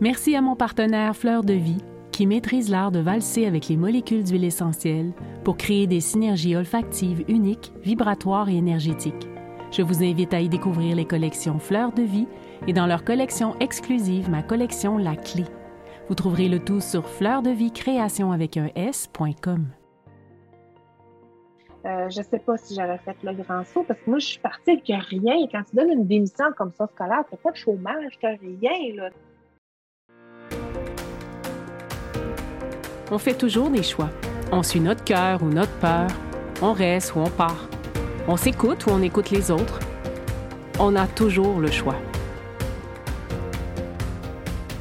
Merci à mon partenaire Fleur de Vie qui maîtrise l'art de valser avec les molécules d'huile essentielle pour créer des synergies olfactives uniques, vibratoires et énergétiques. Je vous invite à y découvrir les collections Fleurs de Vie et dans leur collection exclusive, ma collection La Clé. Vous trouverez le tout sur création avec un S.com. Euh, je ne sais pas si j'aurais fait le grand saut parce que moi, je suis partie avec rien. Quand tu donnes une démission comme ça scolaire, tu n'as pas de chômage, tu n'as rien. Là. On fait toujours des choix. On suit notre cœur ou notre peur. On reste ou on part. On s'écoute ou on écoute les autres. On a toujours le choix.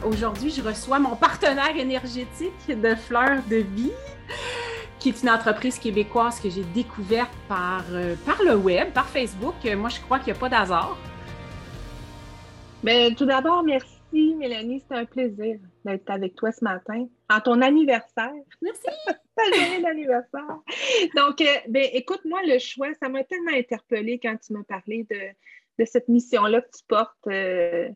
Aujourd'hui, je reçois mon partenaire énergétique de Fleurs de Vie, qui est une entreprise québécoise que j'ai découverte par, euh, par le web, par Facebook. Moi, je crois qu'il n'y a pas d'hasard. Mais tout d'abord, merci Mélanie, c'est un plaisir d'être avec toi ce matin, en ton anniversaire. Merci. Ta journée d'anniversaire. Donc, euh, ben, écoute, moi, le choix, ça m'a tellement interpellée quand tu m'as parlé de, cette mission-là que tu portes. Euh,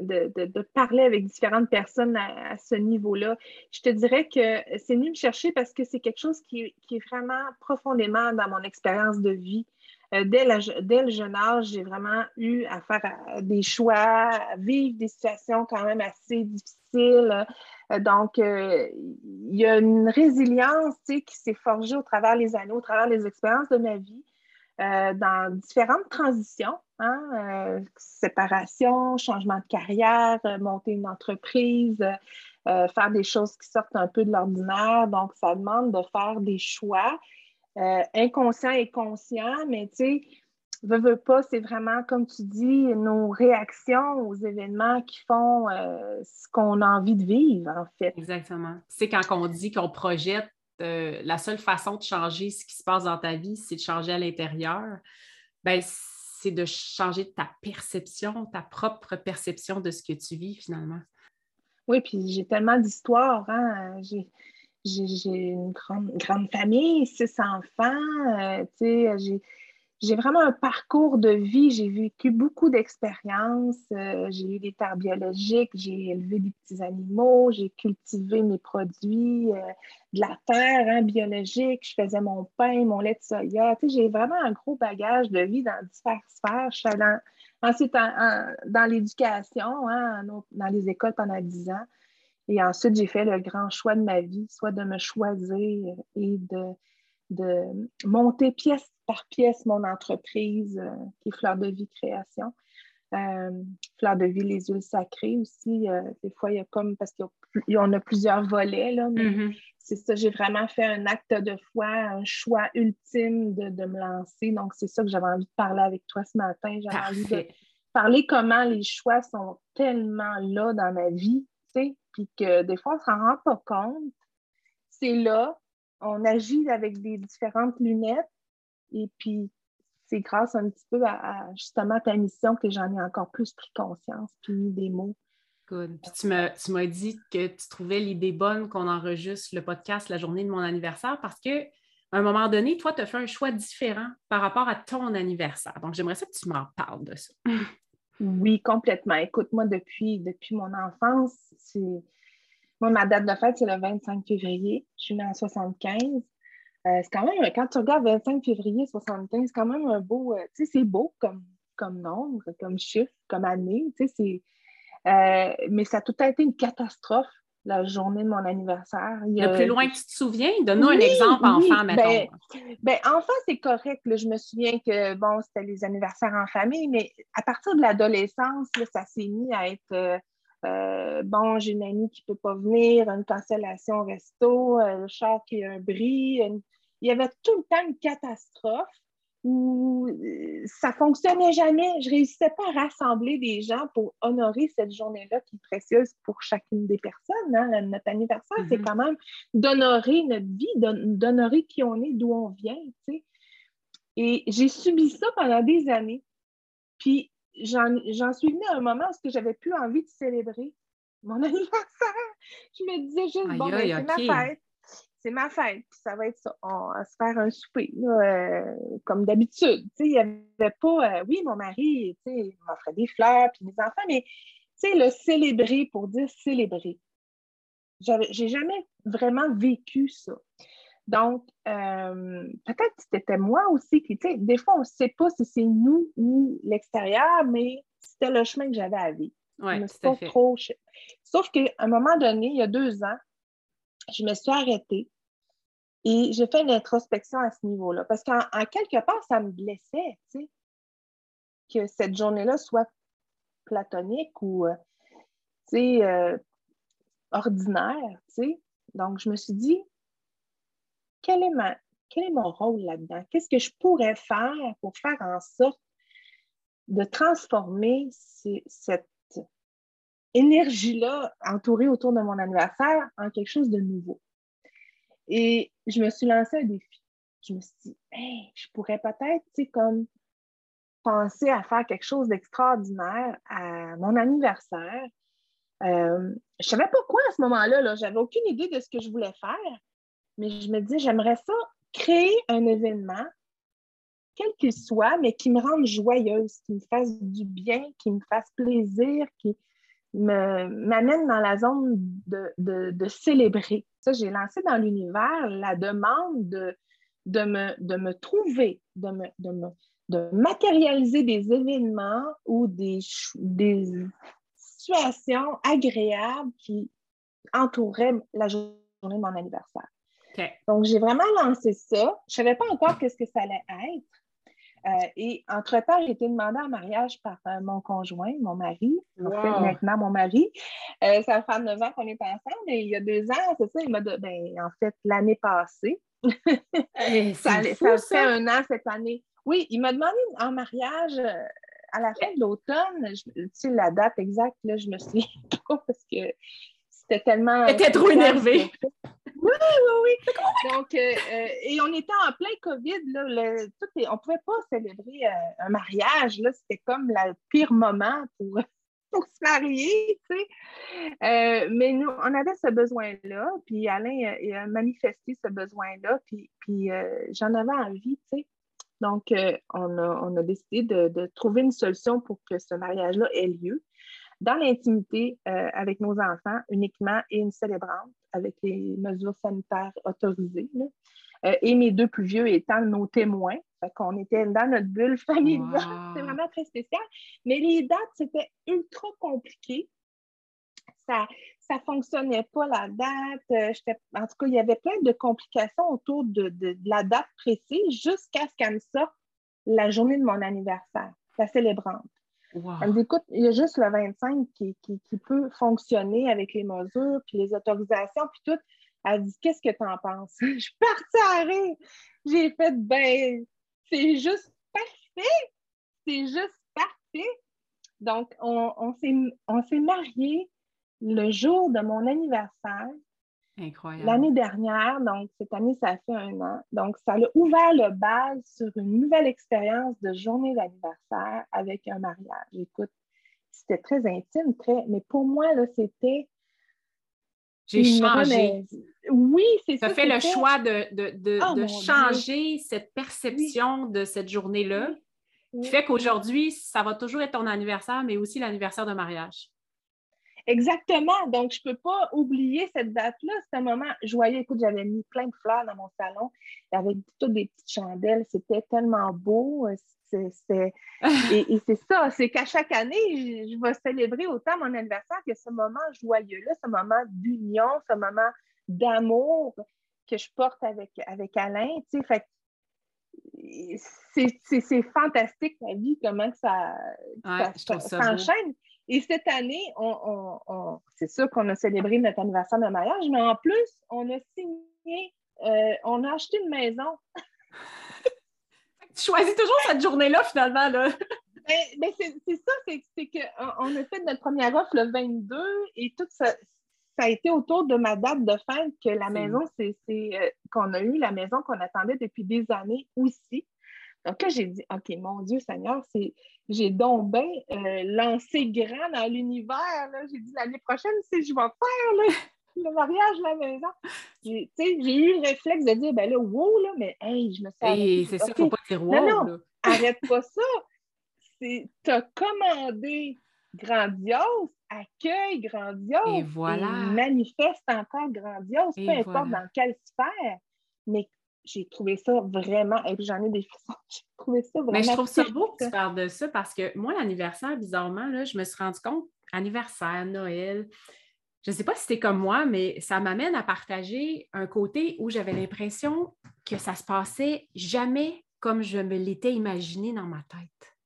de, parler avec différentes personnes à, ce niveau-là. Je te dirais que c'est venu me chercher parce que c'est quelque chose qui, est vraiment profondément dans mon expérience de vie. Euh, dès, le jeune âge, j'ai vraiment eu à faire des choix, à vivre des situations quand même assez difficiles. Euh, donc, euh, il y a une résilience qui s'est forgée au travers des années, au travers des expériences de ma vie. Euh, dans différentes transitions, hein, séparation, changement de carrière, monter une entreprise, faire des choses qui sortent un peu de l'ordinaire. Donc, ça demande de faire des choix inconscients et conscients, mais tu sais, veux, veux pas, c'est vraiment, comme tu dis, nos réactions aux événements qui font ce qu'on a envie de vivre, en fait. Exactement. C'est quand on dit qu'on projette la seule façon de changer ce qui se passe dans ta vie, c'est de changer à l'intérieur, ben, c'est de changer ta perception, ta propre perception de ce que tu vis finalement. Oui, puis j'ai tellement d'histoires. Hein? J'ai, une grande, grande famille, six enfants. Euh, j'ai j'ai vraiment un parcours de vie. J'ai vécu beaucoup d'expériences. Euh, j'ai eu des terres biologiques, j'ai élevé des petits animaux, j'ai cultivé mes produits, euh, de la terre hein, biologique. Je faisais mon pain, mon lait de soya. j'ai vraiment un gros bagage de vie dans différentes sphères. Je suis allée ensuite dans l'éducation, hein, dans les écoles pendant dix ans. Et ensuite, j'ai fait le grand choix de ma vie, soit de me choisir et de, de monter pièce par pièce mon entreprise euh, qui est Fleur de Vie Création. Euh, Fleur de Vie, les huiles sacrées aussi. Euh, des fois, il y a comme, parce qu'on a plusieurs volets, là, mais mm-hmm. c'est ça, j'ai vraiment fait un acte de foi, un choix ultime de, me lancer. Donc, c'est ça que j'avais envie de parler avec toi ce matin. J'avais envie de parler comment les choix sont tellement là dans ma vie, tu sais, puis que des fois, on ne s'en rend pas compte. C'est là, on agit avec des différentes lunettes, et puis, c'est grâce un petit peu à, justement ta mission que j'en ai encore plus pris conscience, puis mis des mots. Good. Puis tu m'as, dit que tu trouvais l'idée bonne qu'on enregistre le podcast la journée de mon anniversaire parce que à un moment donné, toi, tu as fait un choix différent par rapport à ton anniversaire. Donc, j'aimerais ça que tu m'en parles de ça. Oui, complètement. Écoute, moi, depuis, depuis mon enfance, c'est. Moi, ma date de fête, c'est le 25 février. Je suis née en 75. Euh, c'est quand même, quand tu regardes 25 février 75, c'est quand même un beau, euh, tu sais, c'est beau comme, comme nombre, comme chiffre, comme année, tu sais, c'est... Euh, mais ça a tout été une catastrophe, la journée de mon anniversaire. le plus loin que tu te souviens, donne-nous un exemple enfant, mettons. Ben, ben, enfant, c'est correct. je me souviens que, bon, c'était les anniversaires en famille, mais à partir de l'adolescence, ça s'est mis à être euh, bon, j'ai une amie qui ne peut pas venir, une cancellation au resto, euh, le char qui a un bris. Il y avait tout le temps une catastrophe où euh, ça ne fonctionnait jamais. Je ne réussissais pas à rassembler des gens pour honorer cette journée-là qui est précieuse pour chacune des personnes. Hein. Notre anniversaire, c'est mm-hmm. quand même d'honorer notre vie, d'honorer qui on est, d'où on vient. Et j'ai subi ça pendant des années. Puis j'en suis venue à un moment où j'avais plus envie de célébrer mon anniversaire. Je me disais juste, bon, ben, c'est ma fête. C'est ma fête, puis ça va être ça. On va se faire un souper, euh, comme d'habitude. Il n'y avait pas, euh, oui, mon mari, il m'offrait des fleurs, puis mes enfants, mais le célébrer pour dire célébrer. J'ai jamais vraiment vécu ça. Donc, euh, peut-être que c'était moi aussi qui, tu sais, des fois, on ne sait pas si c'est nous ou l'extérieur, mais c'était le chemin que j'avais à vivre. Oui, tout fait. Trop... Sauf qu'à un moment donné, il y a deux ans, je me suis arrêtée et j'ai fait une introspection à ce niveau-là. Parce qu'en quelque part, ça me blessait, tu sais, que cette journée-là soit platonique ou, euh, tu sais, euh, ordinaire, tu sais. Donc, je me suis dit, quel est, quel est mon rôle là-dedans? Qu'est-ce que je pourrais faire pour faire en sorte de transformer cette énergie-là entourée autour de mon anniversaire en quelque chose de nouveau? Et je me suis lancé un défi. Je me suis dit, je pourrais peut-être, comme penser à faire quelque chose d'extraordinaire à mon anniversaire. Euh, je ne savais pas quoi à ce moment-là. -là, J'avais aucune idée de ce que je voulais faire, mais je me dis, j'aimerais ça créer un événement, quel qu'il soit, mais qui me rende joyeuse, qui me fasse du bien, qui me fasse plaisir, qui m'amène dans la zone de, célébrer. Ça, j'ai lancé dans l'univers la demande de, de, me, de me trouver, de me, de me de matérialiser des événements ou des, des situations agréables qui entouraient la journée de mon anniversaire. Donc, j'ai vraiment lancé ça. Je ne savais pas encore ce que ça allait être. Euh, et entre-temps, j'ai été demandée en mariage par euh, mon conjoint, mon mari, en fait, maintenant mon mari. Euh, ça fait neuf ans qu'on est ensemble, et il y a deux ans, c'est ça, il m'a dit, ben, en fait, l'année passée. ça, ça, fait un an cette année. Oui, il m'a demandé en mariage euh, à la fin de l'automne. Tu sais, la date exacte, là, je me souviens pas parce que c'était tellement. était trop énervée. Oui, oui, oui. Donc, euh, euh, et on était en plein COVID. Là, on ne pouvait pas célébrer un mariage. C'était comme le pire moment pour, pour se marier. Tu sais. mais nous, on avait ce besoin-là. Puis Alain a manifesté ce besoin-là. Puis, puis j'en avais envie. Tu sais. Donc, euh, on, a, décidé de, trouver une solution pour que ce mariage-là ait lieu dans l'intimité euh, avec nos enfants uniquement et une célébrante avec les mesures sanitaires autorisées. Euh, et mes deux plus vieux étant nos témoins. Fait qu'on était dans notre bulle familiale. C'était vraiment très spécial. Mais les dates, c'était ultra compliqué. Ça, ne fonctionnait pas la date. Euh, en tout cas, il y avait plein de complications autour de, la date précise jusqu'à ce qu'elle me sorte la journée de mon anniversaire, la célébrante. Elle me dit, écoute, il y a juste le 25 qui, peut fonctionner avec les mesures, puis les autorisations, puis tout. Elle dit, qu'est-ce que tu en penses? Je suis partie à rire. J'ai fait, ben, c'est juste parfait. C'est juste parfait. Donc, on, on s'est mariés le jour de mon anniversaire. Incroyable. L'année dernière, donc cette année, ça fait un an. Donc, ça a ouvert le bal sur une nouvelle expérience de journée d'anniversaire avec un mariage. Écoute, c'était très intime, très, mais pour moi, là, c'était. J'ai changé. Oui, c'est ça. Ça fait le choix de, oh, changer cette perception de cette journée-là, qui fait qu'aujourd'hui, ça va toujours être ton anniversaire, mais aussi l'anniversaire de mariage. Exactement. Donc, je ne peux pas oublier cette date-là. C'est un moment joyeux. Écoute, j'avais mis plein de fleurs dans mon salon avec toutes des petites chandelles. C'était tellement beau. et, c'est ça, c'est qu'à chaque année, je, vais célébrer autant mon anniversaire que ce moment joyeux-là, ce moment d'union, ce moment d'amour que je porte avec, avec Alain. Tu c'est fantastique la vie, comment ça, ça s'enchaîne. Et cette année, on, c'est sûr qu'on a célébré notre anniversaire de mariage, mais en plus, on a signé, euh, on a acheté une maison. tu choisis toujours cette journée-là, finalement. Là. Ben, ben, c'est ça, c'est qu'on a fait notre première offre le 22 et tout ça, ça a été autour de ma date de fête que la maison, c'est euh, qu'on a eu la maison qu'on attendait depuis des années aussi. Donc là, j'ai dit, OK, mon Dieu Seigneur, c'est j'ai donc bien euh, lancé grand dans l'univers. J'ai dit l'année prochaine, si je vais faire le mariage la maison. J'ai eu le réflexe de dire, ben là, wow, là, mais hey, je me suis. c'est ça, faut pas dire wow. Non, non, arrête pas ça. Tu as commandé grandiose, accueille grandiose. Et voilà. manifeste encore grandiose, peu importe dans quelle sphère. Mais j'ai trouvé ça vraiment, et puis j'en ai des frissons, j'ai trouvé ça vraiment. Mais je trouve ça beau que tu parles de ça parce que moi, l'anniversaire, bizarrement, là, je me suis rendu compte, anniversaire, Noël, je ne sais pas si c'était comme moi, mais ça m'amène à partager un côté où j'avais l'impression que ça se passait jamais comme je me l'étais imaginé dans ma tête.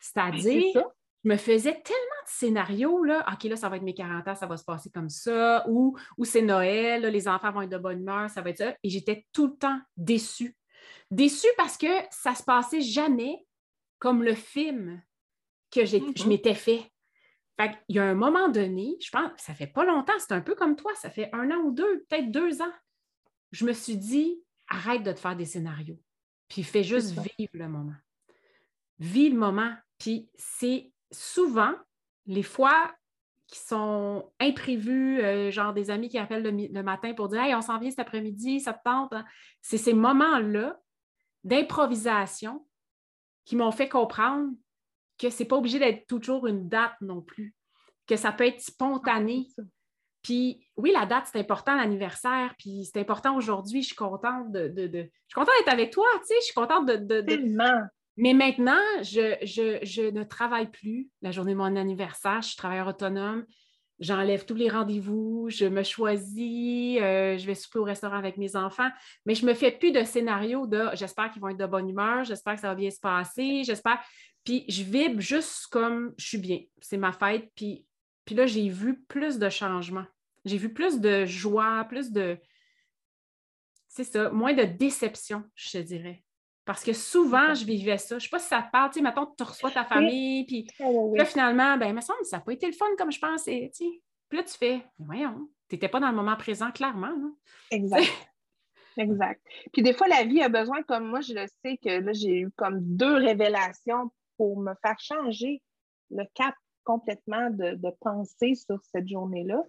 C'est-à-dire, je me faisais tellement de scénarios, là, OK, là, ça va être mes 40 ans, ça va se passer comme ça, ou, ou c'est Noël, les enfants vont être de bonne humeur, ça va être ça. Et j'étais tout le temps déçue. Déçue parce que ça se passait jamais comme le film que je mm-hmm. m'étais fait. Fait il y a un moment donné, je pense, ça fait pas longtemps, c'est un peu comme toi, ça fait un an ou deux, peut-être deux ans. Je me suis dit, arrête de te faire des scénarios, puis fais juste vivre le moment. Vis le moment, puis c'est souvent les fois qui sont imprévus, euh, genre des amis qui appellent le, matin pour dire Hey, on s'en vient cet après-midi, ça te tente. Hein? C'est ces moments-là d'improvisation qui m'ont fait comprendre que ce n'est pas obligé d'être toujours une date non plus, que ça peut être spontané. Ah, puis oui, la date, c'est important, l'anniversaire, puis c'est important aujourd'hui. Je suis contente de, Je suis contente d'être avec toi, tu sais, je suis contente de. de, Mais maintenant, je, ne travaille plus la journée de mon anniversaire, je suis travailleur autonome. J'enlève tous les rendez-vous, je me choisis, euh, je vais souper au restaurant avec mes enfants, mais je ne me fais plus de scénario de j'espère qu'ils vont être de bonne humeur, j'espère que ça va bien se passer, j'espère. Puis je vibre juste comme je suis bien. C'est ma fête. Puis, puis là, j'ai vu plus de changements. J'ai vu plus de joie, plus de. C'est ça, moins de déception, je te dirais. Parce que souvent, je vivais ça. Je ne sais pas si ça te parle, tu sais, mettons, tu reçois ta famille, puis là, finalement, ben, il me semble que ça n'a pas été le fun comme je pensais, tu sais. Puis là, tu fais, voyons, tu n'étais pas dans le moment présent, clairement. Hein. Exact. exact. Puis des fois, la vie a besoin, comme moi, je le sais que là, j'ai eu comme deux révélations pour me faire changer le cap complètement de, de penser sur cette journée-là.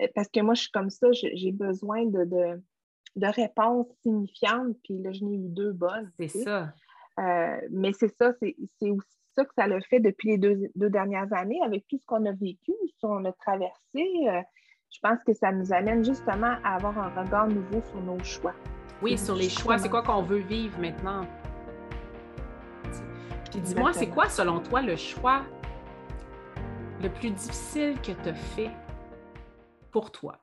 Euh, parce que moi, je suis comme ça, j'ai besoin de, de, réponses signifiantes, puis là, je n'ai eu deux bonnes. C'est ça. Euh, mais c'est ça, c'est aussi ça que ça l'a fait depuis les deux, deux, dernières années, avec tout ce qu'on a vécu, ce qu'on a traversé. Euh, je pense que ça nous amène justement à avoir un regard nouveau sur nos choix. Oui, sur les choix. C'est quoi qu'on veut vivre maintenant? dis-moi, c'est quoi, selon toi, le choix le plus difficile que tu as fait pour toi?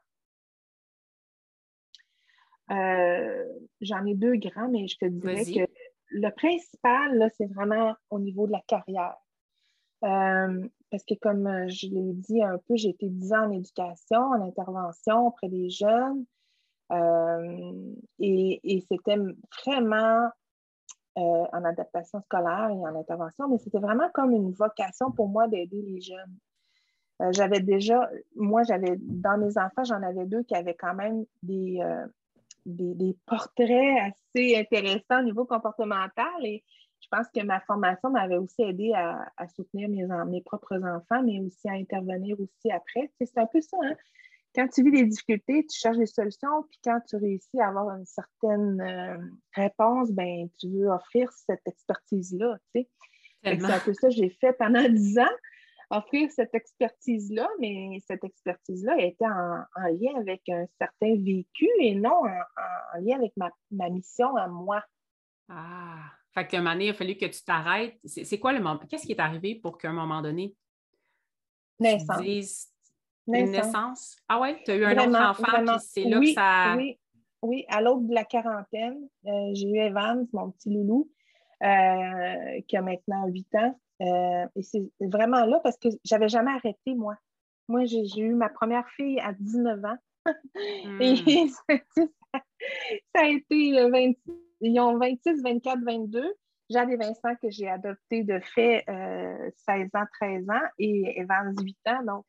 Euh, j'en ai deux grands, mais je te dirais que le principal, c'est vraiment au niveau de la carrière. Euh, parce que comme je l'ai dit un peu, j'ai été dix ans en éducation, en intervention auprès des jeunes. Euh, et, et c'était vraiment euh, en adaptation scolaire et en intervention, mais c'était vraiment comme une vocation pour moi d'aider les jeunes. Euh, j'avais déjà, moi, j'avais, dans mes enfants, j'en avais deux qui avaient quand même des, des, portraits assez intéressants au niveau comportemental et je pense que ma formation m'avait aussi aidé à, soutenir mes, mes propres enfants, mais aussi à intervenir aussi après. C'est un peu ça, hein? quand tu vis des difficultés, tu cherches des solutions, puis quand tu réussis à avoir une certaine euh, réponse, ben, tu veux offrir cette expertise-là. C'est un peu ça que j'ai fait pendant dix ans, offrir cette expertise-là, mais cette expertise-là était en, lien avec un certain vécu et non en, lien avec ma, mission à moi. Ah, fait qu'à un moment donné, il a fallu que tu t'arrêtes. C'est quoi le moment? Qu'est-ce qui est arrivé pour qu'à un moment donné, Naissance. Une naissance. Ah ouais, tu as eu un autre enfant, puis c'est là que ça. Oui, oui, à l'aube de la quarantaine, euh, j'ai eu Evans, mon petit loulou, euh, qui a maintenant 8 ans. Euh, et c'est vraiment là parce que j'avais jamais arrêté, moi. Moi, j'ai eu ma première fille à 19 ans. Et hmm. ça, a été 26, ils ont 26, 24, 22. Jade et Vincent que j'ai adopté de fait 16 ans, 13 ans et Evans 8 ans. Donc,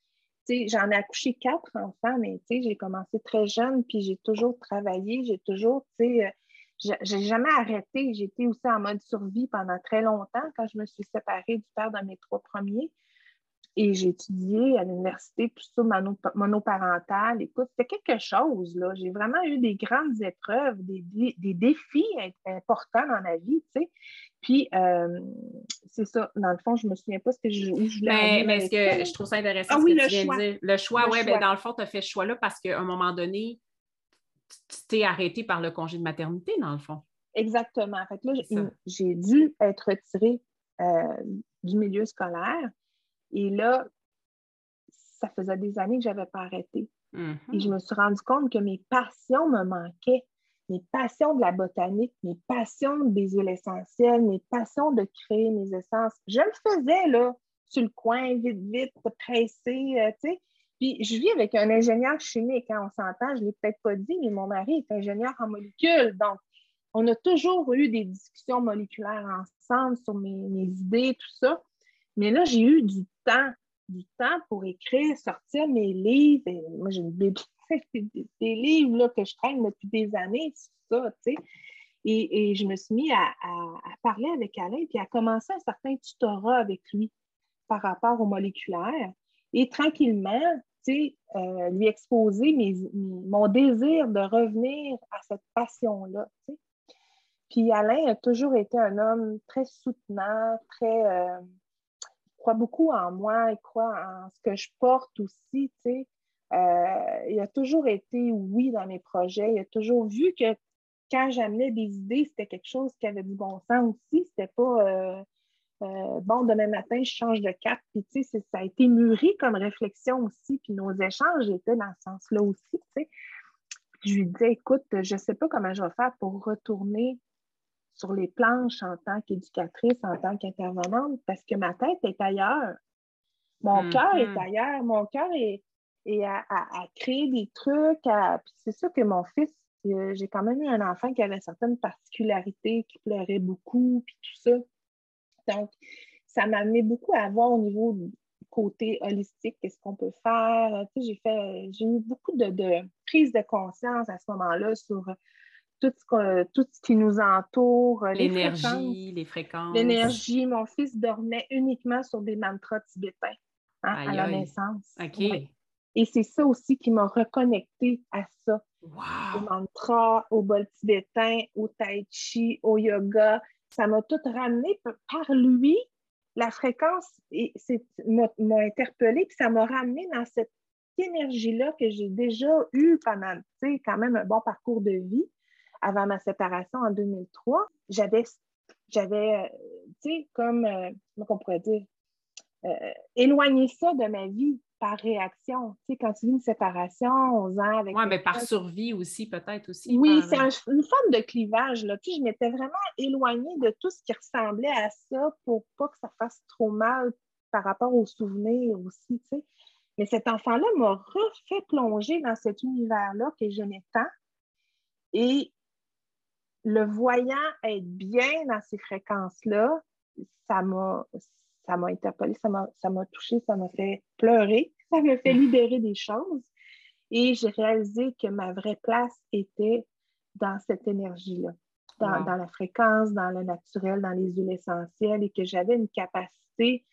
j'en ai accouché quatre enfants, mais j'ai commencé très jeune, puis j'ai toujours travaillé, j'ai toujours, tu sais, euh, j'ai jamais arrêté. J'étais aussi en mode survie pendant très longtemps quand je me suis séparée du père de mes trois premiers. et j'ai étudié à l'université, tout ça, monoparental. Écoute, c'était quelque chose, là. J'ai vraiment eu des grandes épreuves, des, des, défis importants dans ma vie, tu sais. Puis, euh, c'est ça. Dans le fond, je ne me souviens pas ce que je, où je voulais Mais, ce que je trouve ça intéressant, ah, ce oui, que tu viens de dire. Le choix, oui, ben, dans le fond, tu as fait ce choix-là parce qu'à un moment donné, t'es arrêté par le congé de maternité, dans le fond. Exactement. En fait là, j'ai dû être retirée euh, du milieu scolaire. Et là, ça faisait des années que je n'avais pas arrêté. Et je me suis rendu compte que mes passions me manquaient. Mes passions de la botanique, mes passions des huiles essentielles, mes passions de créer mes essences. Je le faisais, là, sur le coin, vite, vite, pressé, euh, tu sais. Puis je vis avec un ingénieur chimique, hein, on s'entend, je ne l'ai peut-être pas dit, mais mon mari est ingénieur en molécules. Donc, on a toujours eu des discussions moléculaires ensemble sur mes, idées, tout ça. Mais là, j'ai eu du temps, du temps pour écrire, sortir mes livres. moi, j'ai une bibliothèque des, livres là, que je traîne depuis des années, ça, tu sais. Et, je me suis mis à, parler avec Alain, puis à commencer un certain tutorat avec lui par rapport au moléculaire. Et tranquillement, euh, lui exposer mon désir de revenir à cette passion-là. Puis Alain a toujours été un homme très soutenant, très, euh, croit beaucoup en moi, il croit en ce que je porte aussi, tu sais. Euh, il a toujours été oui dans mes projets. Il a toujours vu que quand j'amenais des idées, c'était quelque chose qui avait du bon sens aussi. C'était pas euh, euh, bon, demain matin, je change de cap. Puis, tu sais, ça a été mûri comme réflexion aussi. Puis, nos échanges étaient dans ce sens-là aussi, tu sais. Je lui disais, écoute, je ne sais pas comment je vais faire pour retourner sur les planches en tant qu'éducatrice, en tant qu'intervenante, parce que ma tête est ailleurs. Mon cœur est mm-hmm. ailleurs. Mon cœur est, à, créer des trucs. Puis c'est sûr que mon fils, euh, j'ai quand même eu un enfant qui avait certaines particularités, qui pleurait beaucoup, puis tout ça. Donc, ça m'a amené beaucoup à voir au niveau du côté holistique, qu'est-ce qu'on peut faire. Tu sais, j'ai fait, j'ai eu beaucoup de, de prise de conscience à ce moment-là sur tout ce, tout ce qui nous entoure. L'énergie, les fréquences. L'énergie. Mon fils dormait uniquement sur des mantras tibétains hein, à la naissance. OK. Et c'est ça aussi qui m'a reconnecté à ça. Wow. Au mantra, au bol tibétain, au tai chi, au yoga. Ça m'a tout ramené par lui. La fréquence m'a interpellée, puis ça m'a ramené dans cette énergie-là que j'ai déjà eue pendant, tu sais, quand même un bon parcours de vie avant ma séparation en 2003, j'avais, euh, tu sais, comme, euh, comment on pourrait dire, euh, éloigné ça de ma vie par réaction. Tu sais, quand tu vis une séparation, aux ans avec. Oui, mais par survie aussi, peut-être aussi. Oui, c'est une forme de clivage. Là. Tu sais, je m'étais vraiment éloignée de tout ce qui ressemblait à ça pour pas que ça fasse trop mal par rapport aux souvenirs aussi. Tu sais. Mais cet enfant-là m'a refait plonger dans cet univers-là que j'aimais tant. Et le voyant être bien dans ces fréquences-là, ça m'a ça m'a interpellée, ça m'a touchée, ça m'a fait pleurer, ça m'a fait libérer des choses. Et j'ai réalisé que ma vraie place était dans cette énergie-là, dans, la fréquence, dans le naturel, dans les huiles essentielles et que j'avais une capacité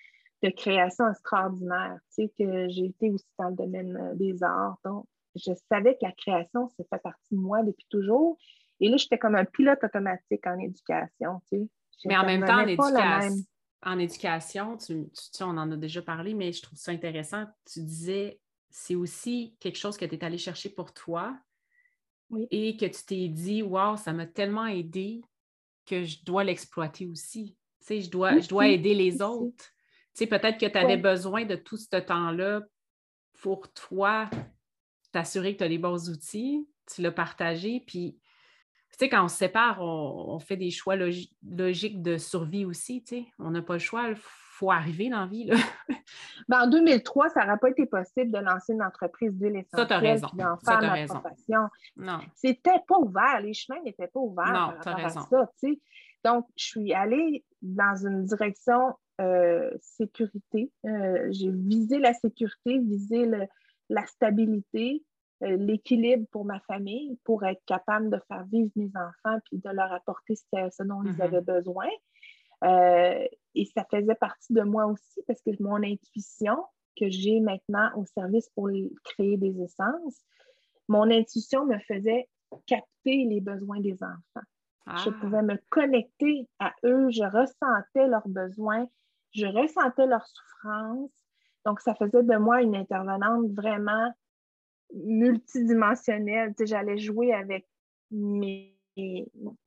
de création extraordinaire. Tu sais, que j'ai été aussi dans le domaine euh, des arts. Donc, je savais que la création, ça fait partie de moi depuis toujours et là, j'étais comme un pilote automatique en éducation. Tu sais. Mais en même temps, en, éducation, tu, on en a déjà parlé, mais je trouve ça intéressant. Tu disais, c'est aussi quelque chose que tu es allé chercher pour toi et que tu t'es dit, wow, ça m'a tellement aidé que je dois l'exploiter aussi. Tu sais, je dois, je dois aider les autres. Tu sais, peut-être que tu avais besoin de tout ce temps-là pour toi t'assurer que tu as les bons outils, tu l'as partagé, puis sais, quand on se sépare, on, fait des choix logiques de survie aussi, tu sais. On n'a pas le choix, il faut arriver dans la vie, là. ben, en 2003, ça n'aurait pas été possible de lancer une entreprise d'huile essentielle. Ça, tu as raison. Ça, tu as raison. Non. C'était pas ouvert, les chemins n'étaient pas ouverts non, par rapport raison. à ça, tu sais. Donc, je suis allée dans une direction euh, sécurité. Euh, j'ai visé la sécurité, visé la stabilité, l'équilibre pour ma famille, pour être capable de faire vivre mes enfants puis de leur apporter ce, dont ils mm-hmm. avaient besoin. Euh, et ça faisait partie de moi aussi parce que mon intuition que j'ai maintenant au service pour créer des essences, mon intuition me faisait capter les besoins des enfants. Je ah. pouvais me connecter à eux, je ressentais leurs besoins, je ressentais leurs souffrances. Donc, ça faisait de moi une intervenante vraiment multidimensionnelle. J'allais jouer avec mes,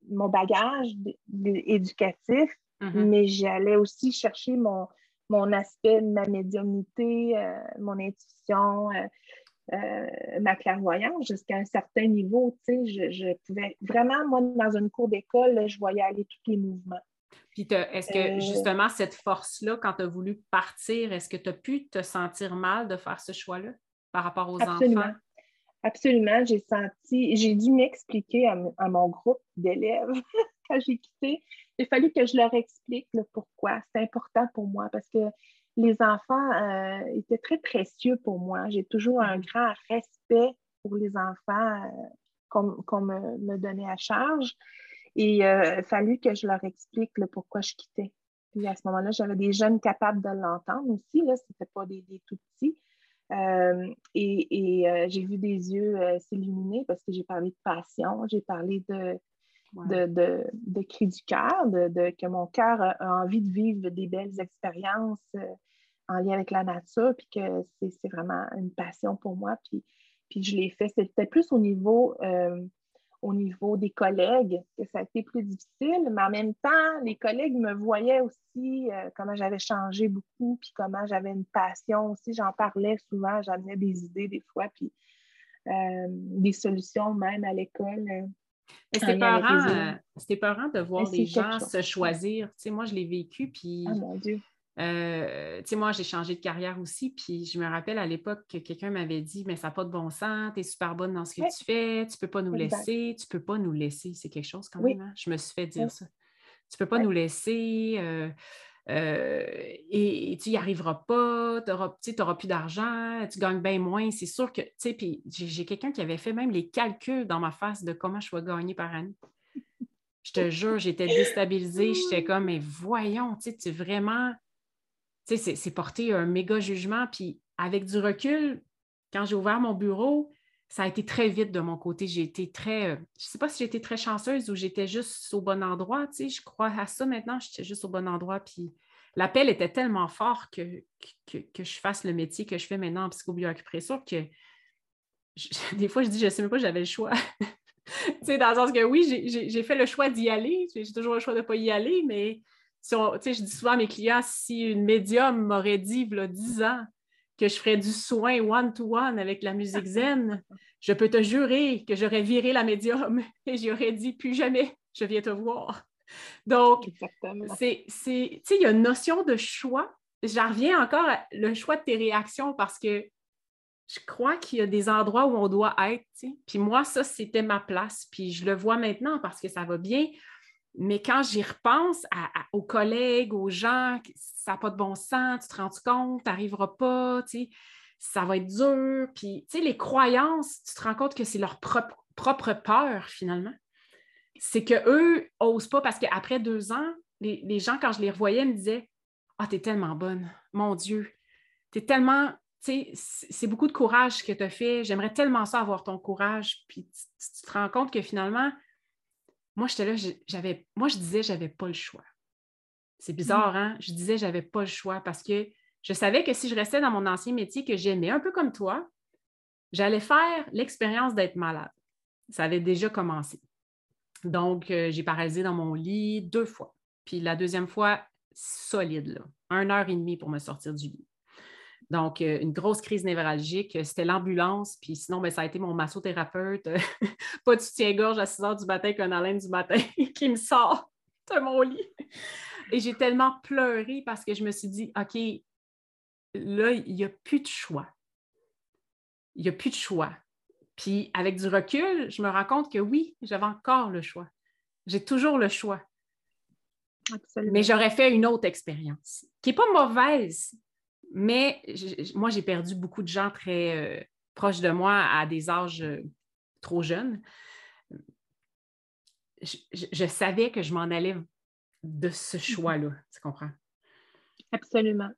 mon bagage éducatif, mm-hmm. mais j'allais aussi chercher mon, mon aspect, ma médiumnité, euh, mon intuition, euh, euh, ma clairvoyance jusqu'à un certain niveau. Je, je, pouvais vraiment, moi, dans une cour d'école, je voyais aller tous les mouvements. Puis est-ce que justement cette force-là, quand tu as voulu partir, est-ce que tu as pu te sentir mal de faire ce choix-là? Par rapport aux enfants? Absolument, j'ai senti, j'ai dû m'expliquer à, mon groupe d'élèves quand j'ai quitté. Il a fallu que je leur explique le pourquoi. C'est important pour moi parce que les enfants euh, étaient très précieux pour moi. J'ai toujours un mm-hmm. grand respect pour les enfants euh, qu'on me, donnait à charge. Et euh, il a fallu que je leur explique le pourquoi je quittais. Puis à ce moment-là, j'avais des jeunes capables de l'entendre aussi. Ce n'était pas des, des, tout petits. Euh, et, euh, j'ai vu des yeux euh, s'illuminer parce que j'ai parlé de passion, j'ai parlé de, de, cri du cœur, de, que mon cœur a, envie de vivre des belles expériences en lien avec la nature, puis que c'est vraiment une passion pour moi. Puis, puis je l'ai fait. C'était plus au niveau au niveau des collègues que ça a été plus difficile, mais en même temps, les collègues me voyaient aussi euh, comment j'avais changé beaucoup, puis comment j'avais une passion aussi. J'en parlais souvent, j'amenais des idées des fois, puis euh, des solutions même à l'école. Euh, c'était parent, parent de voir les gens se choisir. Tu sais, moi, je l'ai vécu, puis oh, mon Dieu. Euh, tu sais, moi, j'ai changé de carrière aussi, puis je me rappelle à l'époque que quelqu'un m'avait dit Mais ça n'a pas de bon sens, tu es super bonne dans ce que tu fais, tu ne peux pas nous laisser, tu ne peux pas nous laisser. C'est quelque chose quand même, hein? Je me suis fait dire ça. Tu ne peux pas nous laisser. Euh, euh, et, tu n'y arriveras pas, tu n'auras plus d'argent, tu gagnes bien moins. C'est sûr que, tu sais, puis j'ai quelqu'un qui avait fait même les calculs dans ma face de comment je vais gagner par année. Je te jure, j'étais déstabilisée, j'étais comme, mais voyons, tu sais, tu vraiment, sais, c'est porter un méga jugement. Puis avec du recul, quand j'ai ouvert mon bureau, ça a été très vite de mon côté. J'ai été très, euh, je ne sais pas si j'étais très chanceuse ou j'étais juste au bon endroit. Tu je crois à ça maintenant, j'étais juste au bon endroit. Puis l'appel était tellement fort que, que, je fasse le métier que je fais maintenant en psychobioacupressure que des fois, je dis, je ne sais même pas, j'avais le choix. tu sais, dans le sens que oui, j'ai fait le choix d'y aller. J'ai toujours le choix de ne pas y aller, mais je dis souvent à mes clients, si une médium m'aurait dit, il y a 10 ans, que je ferais du soin one-to-one avec la musique zen, je peux te jurer que j'aurais viré la médium et j'aurais dit, plus jamais, je viens te voir. Donc, c'est, il y a une notion de choix. J'en reviens encore à le choix de tes réactions parce que je crois qu'il y a des endroits où on doit être. Puis moi, ça, c'était ma place. Puis je le vois maintenant parce que ça va bien. Mais quand j'y repense aux collègues, aux gens, ça n'a pas de bon sens, tu te rends compte, tu n'arriveras pas, ça va être dur. Puis, les croyances, tu te rends compte que c'est leur propre, peur, finalement. C'est qu'eux n'osent pas parce qu'après deux ans, les, gens, quand je les revoyais, me disaient Ah, tu es tellement bonne, mon Dieu, tu es tellement. C'est beaucoup de courage que tu as fait. J'aimerais tellement ça avoir ton courage. Puis tu te rends compte que finalement, moi, j'étais là, j'avais, moi, je disais, j'avais pas le choix. C'est mmh. bizarre, hein? Je disais, j'avais pas le choix parce que je savais que si je restais dans mon ancien métier que j'aimais, un peu comme toi, j'allais faire l'expérience d'être malade. Ça avait déjà commencé. Donc, euh, j'ai paralysé dans mon lit deux fois. Puis la deuxième fois, solide, là. Une heure et demie pour me sortir du lit. Donc, euh, une grosse crise névralgique, c'était l'ambulance, puis sinon, ben, ça a été mon massothérapeute, pas de soutien-gorge à 6 heures du matin qu'un haleine du matin qui me sort de mon lit. Et j'ai tellement pleuré parce que je me suis dit, OK, là, il n'y a plus de choix. Il n'y a plus de choix. Puis avec du recul, je me rends compte que oui, j'avais encore le choix. J'ai toujours le choix. Mais j'aurais fait une autre expérience, qui n'est pas mauvaise, mais moi, j'ai perdu beaucoup de gens très euh, proches de moi à des âges euh, trop jeunes. Je, savais que je m'en allais de ce choix-là. Tu comprends? Absolument.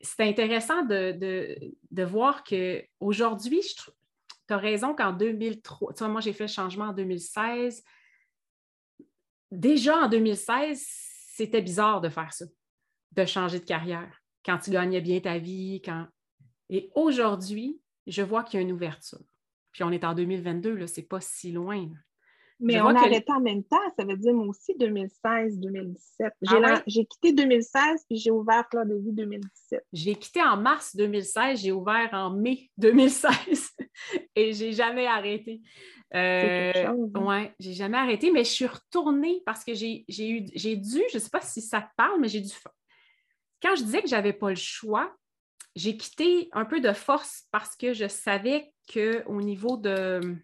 c'est intéressant de, voir qu'aujourd'hui, tu as raison qu'en 2003, tu vois, moi j'ai fait le changement en 2016. Déjà en 2016, c'était bizarre de faire ça, de changer de carrière quand tu gagnais bien ta vie. Quand... Et aujourd'hui, je vois qu'il y a une ouverture. Puis on est en 2022, ce n'est pas si loin. Mais on a arrêté en même temps, ça veut dire moi aussi 2016-2017. Ah j'ai quitté 2016 puis j'ai ouvert Fleur de vie 2017. J'ai quitté en mars 2016, j'ai ouvert en mai 2016 et j'ai jamais arrêté. Euh, hein? Oui, j'ai jamais arrêté, mais je suis retournée parce que j'ai eu j'ai dû, je ne sais pas si ça te parle, mais j'ai dû. Quand je disais que je n'avais pas le choix, j'ai quitté un peu de force parce que je savais qu'au niveau de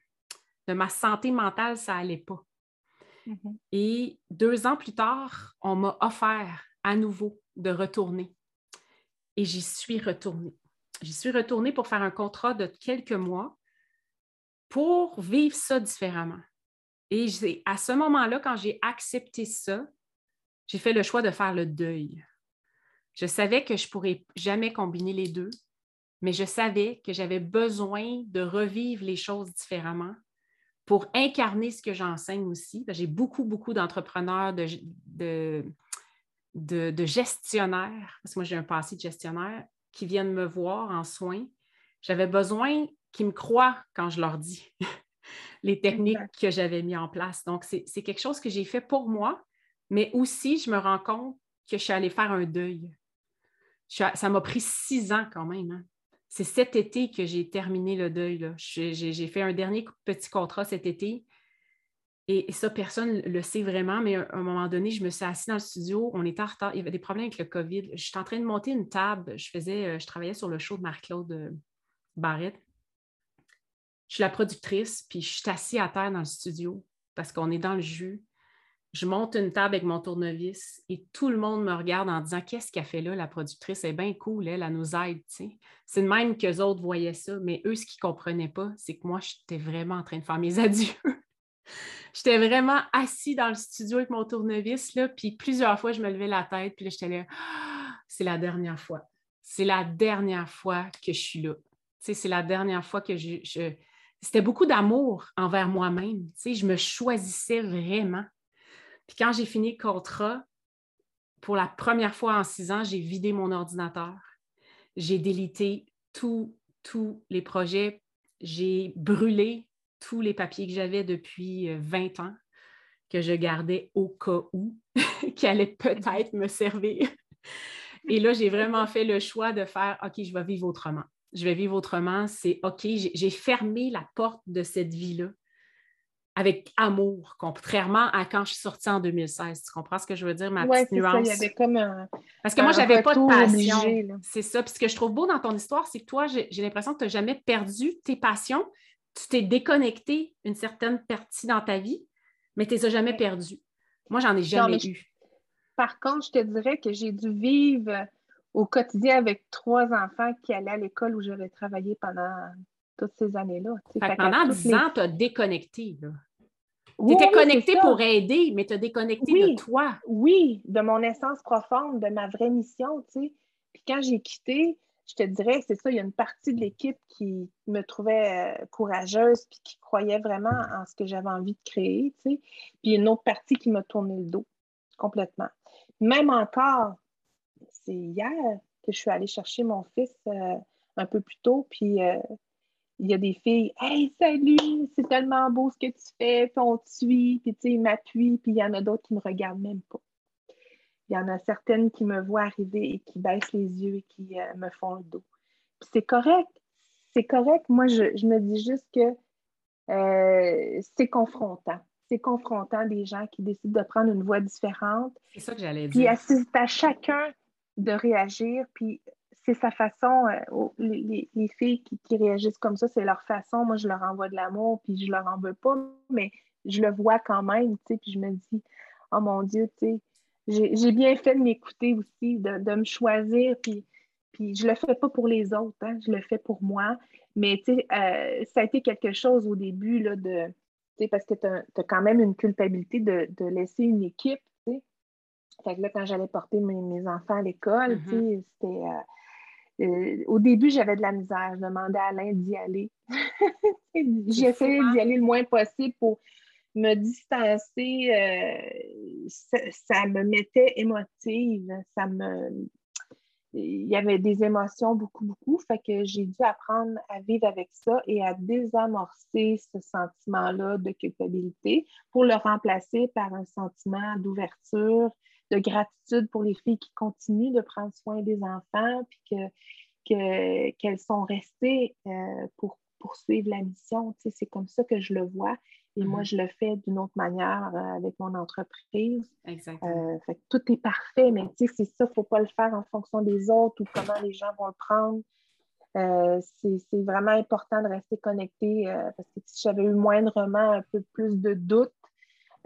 de ma santé mentale, ça n'allait pas. Mm-hmm. Et deux ans plus tard, on m'a offert à nouveau de retourner. Et j'y suis retournée. J'y suis retournée pour faire un contrat de quelques mois pour vivre ça différemment. Et à ce moment-là, quand j'ai accepté ça, j'ai fait le choix de faire le deuil. Je savais que je ne pourrais jamais combiner les deux, mais je savais que j'avais besoin de revivre les choses différemment pour incarner ce que j'enseigne aussi. J'ai beaucoup, beaucoup d'entrepreneurs, de, de, gestionnaires, parce que moi j'ai un passé de gestionnaire, qui viennent me voir en soins. J'avais besoin qu'ils me croient quand je leur dis les techniques que j'avais mis en place. Donc, c'est quelque chose que j'ai fait pour moi, mais aussi, je me rends compte que je suis allée faire un deuil. Ça m'a pris six ans quand même. Hein c'est cet été que j'ai terminé le deuil. J'ai fait un dernier petit contrat cet été. Et, ça, personne ne le sait vraiment, mais à un moment donné, je me suis assise dans le studio, on était en retard, il y avait des problèmes avec le COVID. Je suis en train de monter une table, je faisais, euh, je travaillais sur le show de Marc-Claude euh, Barrette. Je suis la productrice, puis je suis assise à terre dans le studio parce qu'on est dans le jus je monte une table avec mon tournevis et tout le monde me regarde en disant Qu'est-ce qu'elle fait là, la productrice? est bien cool, elle, elle nous aide. C'est de même qu'eux autres voyaient ça, mais eux, ce qu'ils ne comprenaient pas, c'est que moi, j'étais vraiment en train de faire mes adieux. j'étais vraiment assis dans le studio avec mon tournevis, là, puis plusieurs fois, je me levais la tête, puis là, j'étais là ah, C'est la dernière fois. C'est la dernière fois que je suis là. C'est la dernière fois que je... C'était beaucoup d'amour envers moi-même. Je me choisissais vraiment. Puis quand j'ai fini le contrat, pour la première fois en six ans, j'ai vidé mon ordinateur. J'ai délité tous les projets. J'ai brûlé tous les papiers que j'avais depuis 20 euh, ans, que je gardais au cas où, qui allaient peut-être me servir. Et là, j'ai vraiment fait le choix de faire OK, je vais vivre autrement. Je vais vivre autrement. C'est OK, j'ai fermé la porte de cette vie-là avec amour, contrairement à quand je suis sortie en 2016. Tu comprends ce que je veux dire, ma petite nuance? Ça, il y avait comme un, Parce que moi, je n'avais pas de passion. C'est ça. Puis ce que je trouve beau dans ton histoire, c'est que toi, j'ai l'impression que tu n'as jamais perdu tes passions. Tu t'es déconnecté une certaine partie dans ta vie, mais tu ne les as jamais perdues. Moi, j'en ai jamais eu. Par contre, je te dirais que j'ai dû vivre au quotidien avec trois enfants qui allaient à l'école où j'avais travaillé pendant toutes ces années-là. Pendant dix ans, tu as déconnecté. Tu étais connecté pour aider, mais tu as déconnecté de toi. Oui, de mon essence profonde, de ma vraie mission. Puis quand j'ai quitté, je te dirais, c'est ça, il y a une partie de l'équipe qui me trouvait euh, courageuse puis qui croyait vraiment en ce que j'avais envie de créer. Puis une autre partie qui m'a tourné le dos complètement. Même encore, c'est hier que je suis allée chercher mon fils euh, un peu plus tôt, puis euh, il y a des filles, Hey, salut, c'est tellement beau ce que tu fais, puis on te suit, puis tu sais, ils m'appuient, puis il y en a d'autres qui ne me regardent même pas. Il y en a certaines qui me voient arriver et qui baissent les yeux et qui euh, me font le dos. Puis c'est correct, c'est correct. Moi, je, me dis juste que euh, c'est confrontant. C'est confrontant des gens qui décident de prendre une voie différente. C'est ça que j'allais dire. Puis c'est à chacun de réagir, puis c'est sa façon. Euh, les, filles qui, réagissent comme ça, c'est leur façon. Moi, je leur envoie de l'amour, puis je leur en veux pas, mais je le vois quand même, tu sais, puis je me dis, oh mon Dieu, tu sais, j'ai bien fait de m'écouter aussi, de, me choisir, puis, puis je le fais pas pour les autres, hein, je le fais pour moi. Mais, tu sais, euh, ça a été quelque chose au début, là, de, tu sais, parce que tu as, quand même une culpabilité de, de laisser une équipe, tu sais. Fait que là, quand j'allais porter mes, enfants à l'école, mm-hmm. c'était. Euh, euh, au début, j'avais de la misère. Je demandais à Alain d'y aller. J'essayais d'y aller le moins possible pour me distancer. Euh, ça, me mettait émotive. Ça me. Il y avait des émotions beaucoup, beaucoup. Fait que j'ai dû apprendre à vivre avec ça et à désamorcer ce sentiment-là de culpabilité pour le remplacer par un sentiment d'ouverture, de gratitude pour les filles qui continuent de prendre soin des enfants, puis que, qu'elles sont restées euh, pour poursuivre la mission. c'est comme ça que je le vois. Et moi, mm-hmm. je le fais d'une autre manière euh, avec mon entreprise. Exactement. Euh, tout est parfait, mais c'est ça, il ne faut pas le faire en fonction des autres ou comment les gens vont le prendre. c'est vraiment important de rester connecté parce que si j'avais eu moindrement un peu plus de doutes,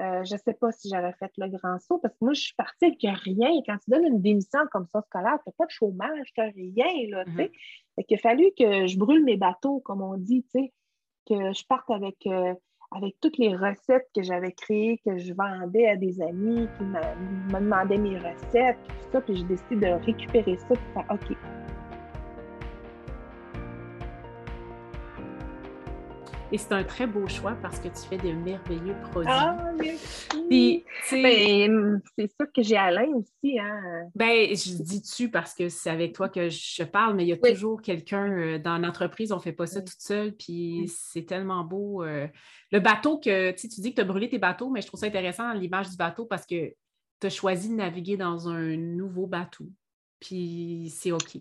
euh, je ne sais pas si j'aurais fait le grand saut parce que moi, je suis partie avec rien. Quand tu donnes une démission comme ça scolaire, tu n'as pas de chômage, tu n'as rien. Là, mm Il a fallu que je brûle mes bateaux, comme on dit, que je parte avec, euh, avec toutes les recettes que j'avais créées, que je vendais à des amis qui me demandaient mes recettes, tout ça, puis j'ai décidé de récupérer ça, puis faire OK, Et c'est un très beau choix parce que tu fais de merveilleux produits. Ah, merci. Ben, c'est ça que j'ai Alain aussi. Hein? Ben, je dis tu parce que c'est avec toi que je parle, mais il y a toujours quelqu'un euh, dans l'entreprise, on ne fait pas ça toute seule, puis c'est tellement beau. Euh, le bateau que tu dis que tu as brûlé tes bateaux, mais je trouve ça intéressant l'image du bateau parce que tu as choisi de naviguer dans un nouveau bateau. Puis c'est OK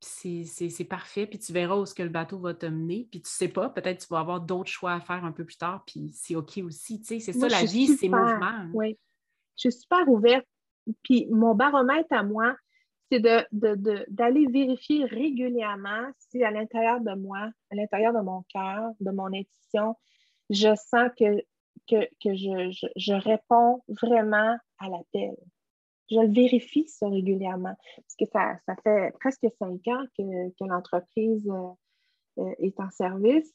c'est parfait, puis tu verras où ce que le bateau va te mener, puis tu sais pas, peut-être tu vas avoir d'autres choix à faire un peu plus tard, puis c'est OK aussi, tu sais, c'est ça la vie, c'est mouvement. Hein. Oui, je suis super ouverte, puis mon baromètre à moi, c'est d'aller de, vérifier régulièrement si à l'intérieur de moi, à l'intérieur de mon cœur, de mon intuition, je sens que, que, je, je réponds vraiment à l'appel je le vérifie ça régulièrement. Parce que ça, ça fait presque cinq ans que, que l'entreprise euh, euh, est en service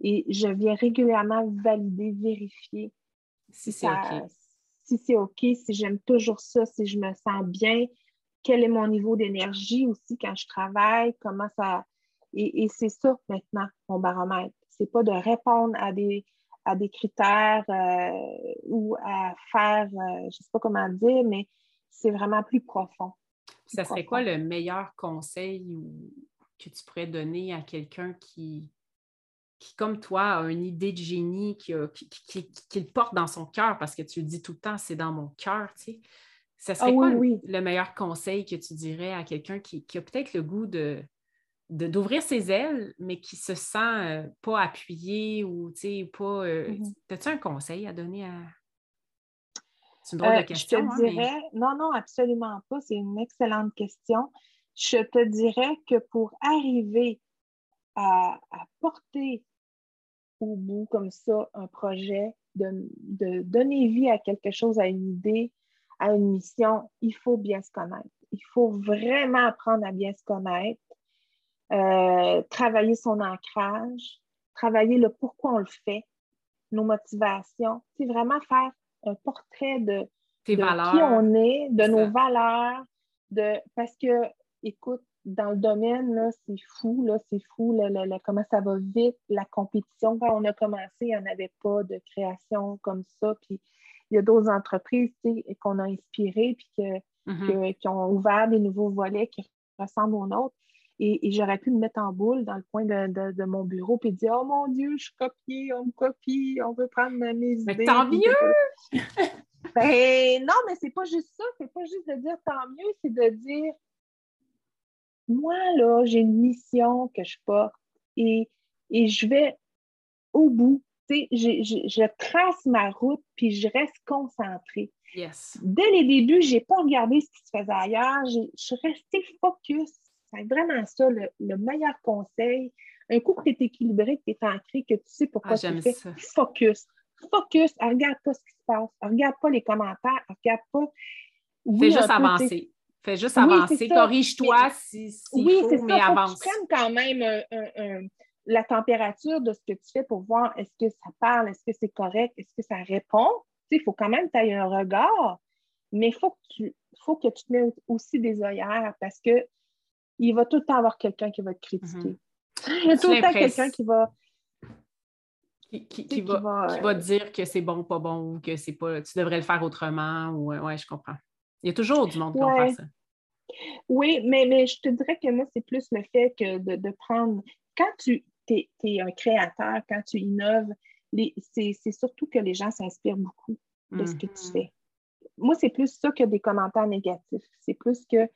et je viens régulièrement valider, vérifier si c'est OK. Si c'est OK, si j'aime toujours ça, si je me sens bien, quel est mon niveau d'énergie aussi quand je travaille, comment ça. Et, et c'est ça maintenant, mon baromètre. C'est pas de répondre à des, à des critères euh, ou à faire, je ne sais pas comment dire, mais c'est vraiment plus profond. ça serait quoi le meilleur conseil que tu pourrais donner à quelqu'un qui, qui, comme toi, a une idée de génie, qui, qui, le porte dans son cœur, parce que tu le dis tout le temps, c'est dans mon cœur, tu sais? Ça serait ah quoi le meilleur conseil que tu dirais à quelqu'un qui, a peut-être le goût de, d'ouvrir ses ailes, mais qui se sent euh, pas appuyé ou pas. Euh, mm-hmm. As-tu un conseil à donner à, c'est une drôle de question. Euh, je te hein, dirais, non, non, absolument pas. C'est une excellente question. Je te dirais que pour arriver à, porter au bout comme ça un projet, de, donner vie à quelque chose, à une idée, à une mission, il faut bien se connaître. Il faut vraiment apprendre à bien se connaître, euh, travailler son ancrage, travailler le pourquoi on le fait, nos motivations. C'est vraiment faire un portrait de, qui on est, de nos valeurs, de parce que, écoute, dans le domaine, là, c'est fou, là, c'est fou, comment ça va vite, la compétition. Quand on a commencé, il n'y en avait pas de création comme ça. Puis il y a d'autres entreprises qu'on a inspirées puis mm-hmm. qui ont ouvert des nouveaux volets qui ressemblent aux nôtres. Et, j'aurais pu me mettre en boule dans le coin de, mon bureau et dire Oh mon Dieu, je suis copiée, on me copie, on veut prendre mes idées. Mais tant mieux! ben non, mais c'est pas juste ça, c'est pas juste de dire tant mieux, c'est de dire Moi, là, j'ai une mission que je porte et, et je vais au bout. Je, je, je, trace ma route puis je reste concentrée. Yes. Dès les débuts, je n'ai pas regardé ce qui se faisait ailleurs. Je suis restée focus c'est vraiment ça le, meilleur conseil. Un coup que tu es équilibré, que tu es ancré, que tu sais pourquoi ah, tu fais, focus. Focus, regarde pas ce qui se passe, regarde pas les commentaires, regarde pas. Fais juste avancer. Fais juste avancer. Corrige-toi si, si oui, faut, mais ça. avance. tu prennes quand même la température de ce que tu fais pour voir est-ce que ça parle, est-ce que c'est correct, est-ce que ça répond. Il faut quand même que tu aies un regard Mais il faut, que tu, faut que tu te mettes aussi des œillères parce que il va tout le temps avoir quelqu'un qui va te critiquer. Il y a tout le temps quelqu'un qui va. Qui, va, dire que c'est bon ou pas bon, ou que c'est pas, tu devrais le faire autrement, ou ouais, je comprends. Il y a toujours du monde qui va faire ça. Oui, mais, mais je te dirais que moi, c'est plus le fait que de, prendre. Quand tu es, un créateur, quand tu innoves, c'est surtout que les gens s'inspirent beaucoup de ce que tu mm-hmm. fais. Moi, c'est plus ça que des commentaires négatifs. C'est plus que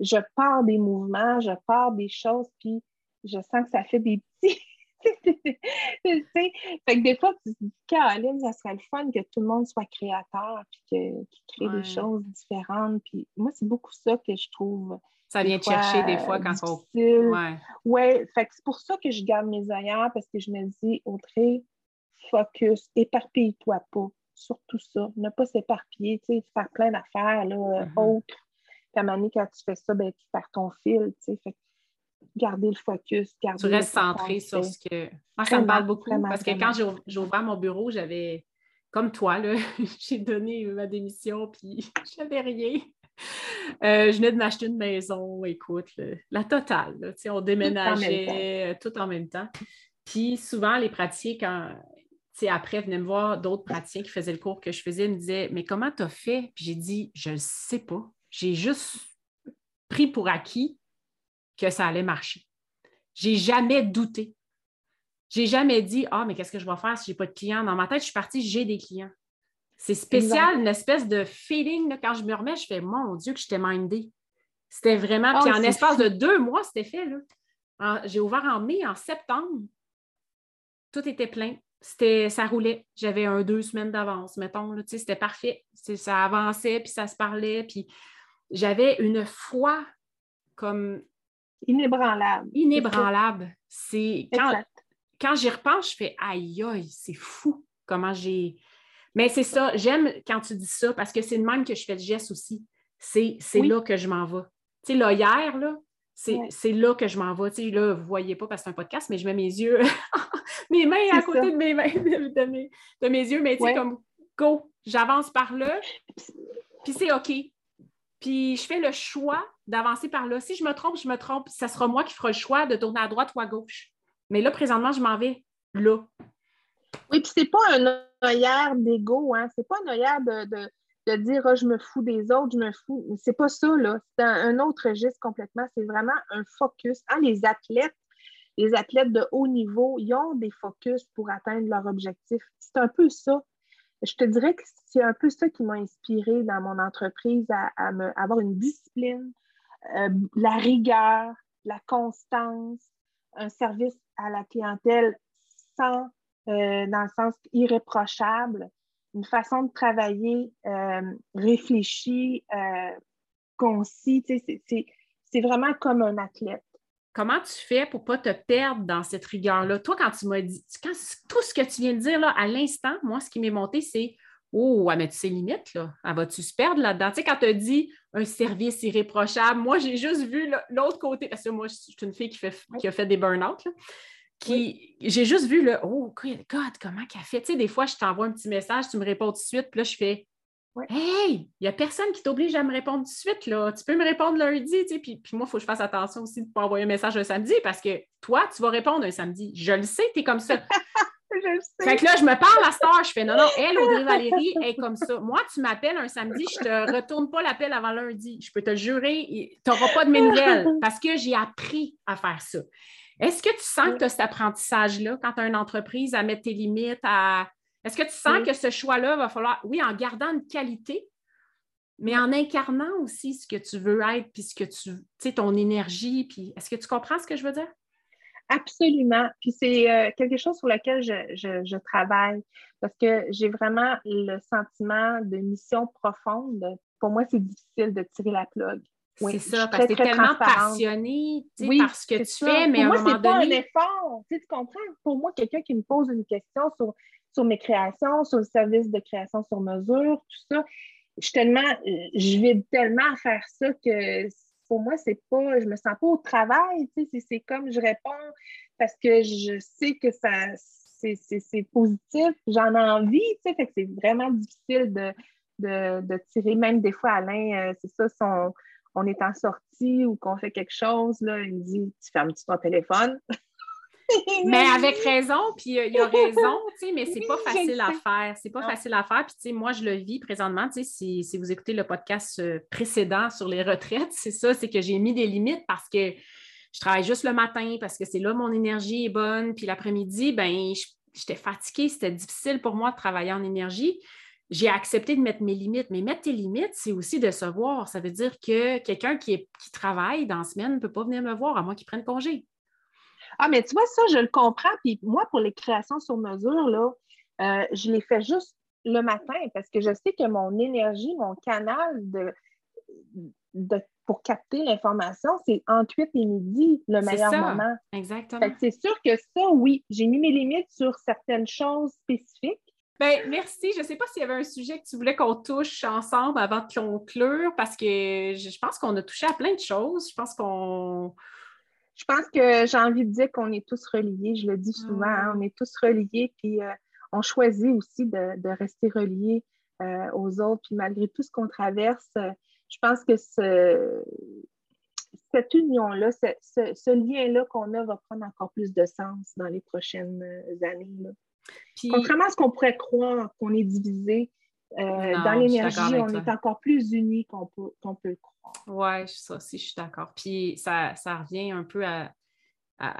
je pars des mouvements, je pars des choses, puis je sens que ça fait des petits. fait que des fois, tu te dis, Caroline, ça serait le fun que tout le monde soit créateur, puis qu'il crée des choses différentes. Puis moi, c'est beaucoup ça que je trouve. Ça vient te chercher des fois quand difficile. on. Ouais. ouais fait que c'est pour ça que je garde mes ailleurs, parce que je me dis, Audrey, focus, éparpille-toi pas. Surtout ça. Ne pas s'éparpiller, tu sais, faire plein d'affaires là, mm-hmm. autres. Puis à un quand tu fais ça, ben, tu perds ton fil, tu sais. Fait garder le focus. Garder tu restes centré sur ce que. Moi, ça me parle beaucoup parce que quand j'ai ouvert mon bureau, j'avais, comme toi, j'ai donné ma démission puis j'avais rien. Euh, je venais de m'acheter une maison, écoute, la totale. on déménageait tout en, même temps. Puis souvent, les praticiens, quand après, venaient me voir d'autres praticiens qui faisaient le cours que je faisais, ils me disaient Mais comment tu as fait? Puis j'ai dit Je ne sais pas. J'ai juste pris pour acquis que ça allait marcher. J'ai jamais douté. J'ai jamais dit Ah, mais qu'est-ce que je vais faire si je n'ai pas de clients? Dans ma tête, je suis partie, j'ai des clients. C'est spécial, une espèce de feeling. quand je me remets, je fais Mon Dieu, que j'étais mindée. C'était vraiment. puis oh, en espace de deux mois, c'était fait. J'ai ouvert en mai, en septembre. Tout était plein. C'était, ça roulait. J'avais un deux semaines d'avance, mettons. c'était parfait. Ça avançait, puis ça se parlait. Puis j'avais une foi comme Inébranlable. Inébranlable. C'est quand, j'y repense, je fais aïe aïe, c'est fou comment j'ai. Mais c'est ça, j'aime quand tu dis ça parce que c'est le même que je fais le geste aussi. C'est là que je m'en vais. Tu sais, là, hier, là, c'est là que je m'en vais. Tu sais, là, vous ne voyez pas parce que c'est un podcast, mais je mets mes yeux, mes mains à côté de mes mains, de, mes, de mes yeux, mais tu sais, comme go, j'avance par là, puis c'est OK. Puis je fais le choix d'avancer par là. Si je me trompe, je me trompe. Ça sera moi qui ferai le choix de tourner à droite ou à gauche. Mais là, présentement, je m'en vais là. Oui, puis c'est pas un œillère d'ego, hein? C'est pas un œillère de, dire oh, je me fous des autres, je me fous. C'est pas ça, là. C'est un, autre registre complètement. C'est vraiment un focus. Ah, les athlètes, les athlètes de haut niveau, ils ont des focus pour atteindre leur objectif. C'est un peu ça je te dirais que c'est un peu ça qui m'a inspiré dans mon entreprise à, avoir une discipline, euh, la rigueur, la constance, un service à la clientèle sans, euh, dans le sens irréprochable, une façon de travailler euh, réfléchie, concis. C'est vraiment comme un athlète comment tu fais pour ne pas te perdre dans cette rigueur-là? Toi, quand tu m'as dit, quand, tout ce que tu viens de dire là, à l'instant, moi, ce qui m'est monté, c'est Oh, elle met ses limites, là. Elle va-tu se perdre là-dedans? Tu sais, quand tu as dit un service irréprochable, moi, j'ai juste vu l'autre côté, parce que moi, je suis une fille qui, fait, qui a fait des burn-out, qui, j'ai juste vu le Oh, God, comment qu'elle fait? Tu sais, des fois, je t'envoie un petit message, tu me réponds tout de suite, puis là, je fais Hey, il n'y a personne qui t'oblige à me répondre tout de suite. Là. Tu peux me répondre lundi, tu sais, puis, puis moi, il faut que je fasse attention aussi de ne pas envoyer un message un samedi parce que toi, tu vas répondre un samedi. Je le sais, tu es comme ça. je le sais. Fait que là, je me parle à Star, je fais non, non, elle, Audrey Valérie, est comme ça. Moi, tu m'appelles un samedi, je ne te retourne pas l'appel avant lundi. Je peux te jurer, tu n'auras pas de mes nouvelles parce que j'ai appris à faire ça. Est-ce que tu sens que tu as cet apprentissage-là quand tu as une entreprise à mettre tes limites, à est-ce que tu sens que ce choix-là va falloir, oui, en gardant une qualité, mais en incarnant aussi ce que tu veux être, puis ce que tu, tu sais, ton énergie, puis est-ce que tu comprends ce que je veux dire? Absolument. Puis c'est euh, quelque chose sur lequel je, travaille parce que j'ai vraiment le sentiment de mission profonde. Pour moi, c'est difficile de tirer la plug. c'est ça, parce que tu es tellement passionné oui, par ce que tu fais, mais pour à un moment donné... pas un effort. Tu, sais, tu comprends? Pour moi, quelqu'un qui me pose une question sur sur mes créations, sur le service de création sur mesure, tout ça. Je tellement, je vais tellement faire ça que pour moi, c'est pas, je me sens pas au travail, tu sais, c'est comme je réponds parce que je sais que ça, c'est positif, j'en ai envie, tu sais, fait que c'est vraiment difficile de, de, tirer, même des fois, Alain, euh, c'est ça, son, on est en sortie ou qu'on fait quelque chose, là, il me dit Tu fermes-tu ton téléphone? Mais avec raison, puis euh, il y a raison, tu sais, mais c'est pas facile à faire. C'est pas facile à faire. Puis, tu sais, moi, je le vis présentement, tu sais, si, si, vous écoutez le podcast euh, précédent sur les retraites, c'est ça, c'est que j'ai mis des limites parce que je travaille juste le matin, parce que c'est là mon énergie est bonne. Puis l'après-midi, ben j'étais fatiguée, c'était difficile pour moi de travailler en énergie. J'ai accepté de mettre mes limites, mais mettre tes limites, c'est aussi de se voir. Ça veut dire que quelqu'un qui, qui travaille dans la semaine ne peut pas venir me voir à moins qu'il prenne congé. Ah, mais tu vois, ça, je le comprends. Puis moi, pour les créations sur mesure, là, euh, je les fais juste le matin parce que je sais que mon énergie, mon canal de, pour capter l'information, c'est entre 8 et midi le meilleur moment. Exactement. C'est sûr que ça, oui, j'ai mis mes limites sur certaines choses spécifiques. Bien, merci. Je ne sais pas s'il y avait un sujet que tu voulais qu'on touche ensemble avant de conclure, parce que je pense qu'on a touché à plein de choses. Je pense qu'on je pense que j'ai envie de dire qu'on est tous reliés. Je le dis souvent, hein, on est tous reliés, puis euh, on choisit aussi de, rester reliés euh, aux autres. Puis malgré tout ce qu'on traverse, euh, je pense que ce, cette union-là, ce, lien-là qu'on a va prendre encore plus de sens dans les prochaines années. Contrairement à ce qu'on pourrait croire qu'on est divisé, dans l'énergie, on est encore plus unis qu'on peut, peut le croire. Oui, ça aussi, je suis d'accord. Puis ça, revient un peu à.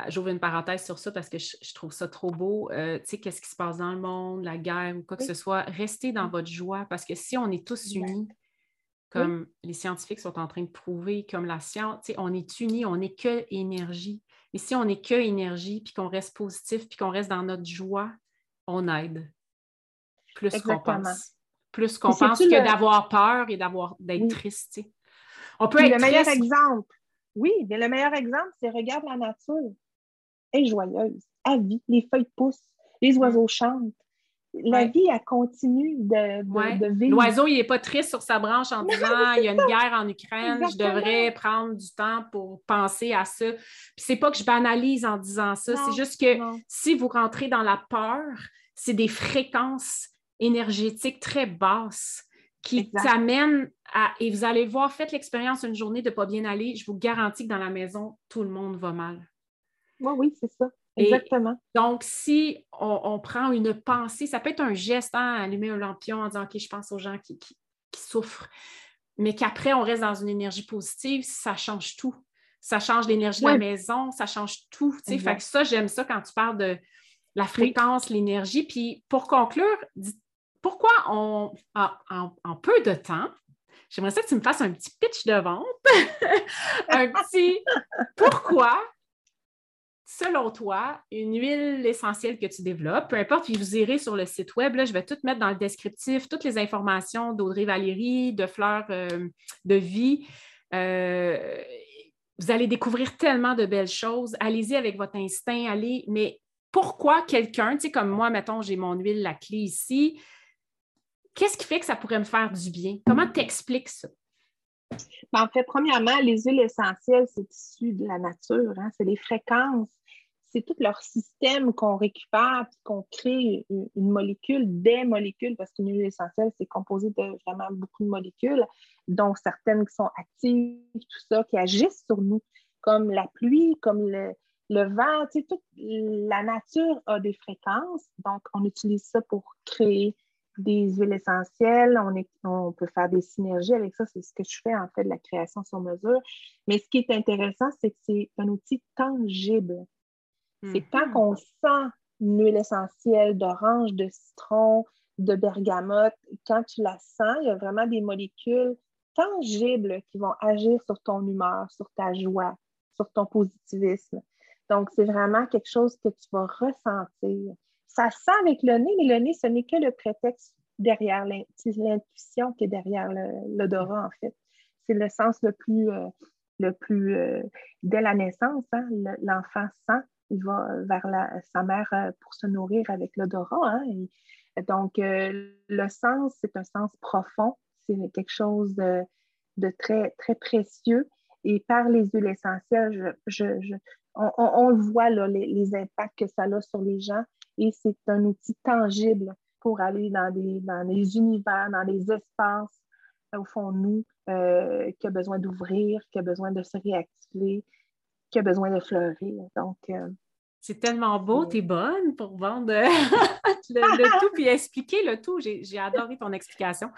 J'ouvre une parenthèse sur ça parce que je, trouve ça trop beau. Euh, tu sais, qu'est-ce qui se passe dans le monde, la guerre ou quoi que ce soit, restez dans votre joie parce que si on est tous unis, comme les scientifiques sont en train de prouver, comme la science, on est unis, on n'est que énergie. Et si on n'est que énergie, puis qu'on reste positif, puis qu'on reste dans notre joie, on aide plus qu'on pense. Plus qu'on pense que d'avoir peur et d'avoir d'être triste. On peut être le meilleur exemple. Oui, mais le meilleur exemple, c'est regarde la nature. Elle est joyeuse. Elle vit. Les feuilles poussent. Les oiseaux chantent. La vie, elle continue de, vivre. L'oiseau, il n'est pas triste sur sa branche en disant il y a une guerre en Ukraine, je devrais prendre du temps pour penser à ça. Puis c'est pas que je banalise en disant ça, c'est juste que si vous rentrez dans la peur, c'est des fréquences énergétiques très basses qui t'amènent à. Et vous allez voir, faites l'expérience une journée de ne pas bien aller. Je vous garantis que dans la maison, tout le monde va mal. Oui, oui, c'est ça. Exactement. donc, si on, prend une pensée, ça peut être un geste, hein, allumer un lampion en disant OK, je pense aux gens qui, souffrent, mais qu'après, on reste dans une énergie positive, ça change tout. Ça change l'énergie de la maison, ça change tout. Fait que ça, j'aime ça quand tu parles de la fréquence, l'énergie. Puis pour conclure, pourquoi on, en, peu de temps, j'aimerais ça que tu me fasses un petit pitch de vente, un petit pourquoi, selon toi, une huile essentielle que tu développes, peu importe, puis vous irez sur le site web, là, je vais tout mettre dans le descriptif, toutes les informations d'Audrey Valérie, de Fleurs euh, de Vie. Euh, vous allez découvrir tellement de belles choses. Allez-y avec votre instinct, allez, mais pourquoi quelqu'un, tu sais, comme moi, mettons, j'ai mon huile, la clé ici, Qu'est-ce qui fait que ça pourrait me faire du bien? Comment tu expliques ça? Ben, en fait, premièrement, les huiles essentielles, c'est issu de la nature. Hein? C'est les fréquences. C'est tout leur système qu'on récupère et qu'on crée une, molécule, des molécules, parce qu'une huile essentielle, c'est composé de vraiment beaucoup de molécules, dont certaines qui sont actives, tout ça, qui agissent sur nous, comme la pluie, comme le, vent. Toute la nature a des fréquences, donc on utilise ça pour créer des huiles essentielles, on, peut faire des synergies avec ça. C'est ce que je fais en fait de la création sur mesure. Mais ce qui est intéressant, c'est que c'est un outil tangible. C'est quand mhm. on sent une huile essentielle d'orange, de citron, de bergamote, quand tu la sens, il y a vraiment des molécules tangibles qui vont agir sur ton humeur, sur ta joie, sur ton positivisme. Donc, c'est vraiment quelque chose que tu vas ressentir ça sent avec le nez, mais le nez, ce n'est que le prétexte derrière l'intuition qui est derrière l'odorat, en fait. C'est le sens le plus, euh, le plus euh, dès la naissance, hein, l'enfant sent, il va vers sa mère euh, pour se nourrir avec l'odorat. Hein, donc, le sens, c'est un sens profond, c'est quelque chose de, très, très précieux. Et par les huiles essentielles, on, voit les, les, impacts que ça a sur les gens et c'est un outil tangible pour aller dans des, univers, dans des espaces au fond nous, qui a besoin d'ouvrir, qui a besoin de se réactiver, qui a besoin de fleurir. Donc, c'est tellement beau, tu es bonne pour vendre le, tout puis expliquer le tout. J'ai adoré ton explication.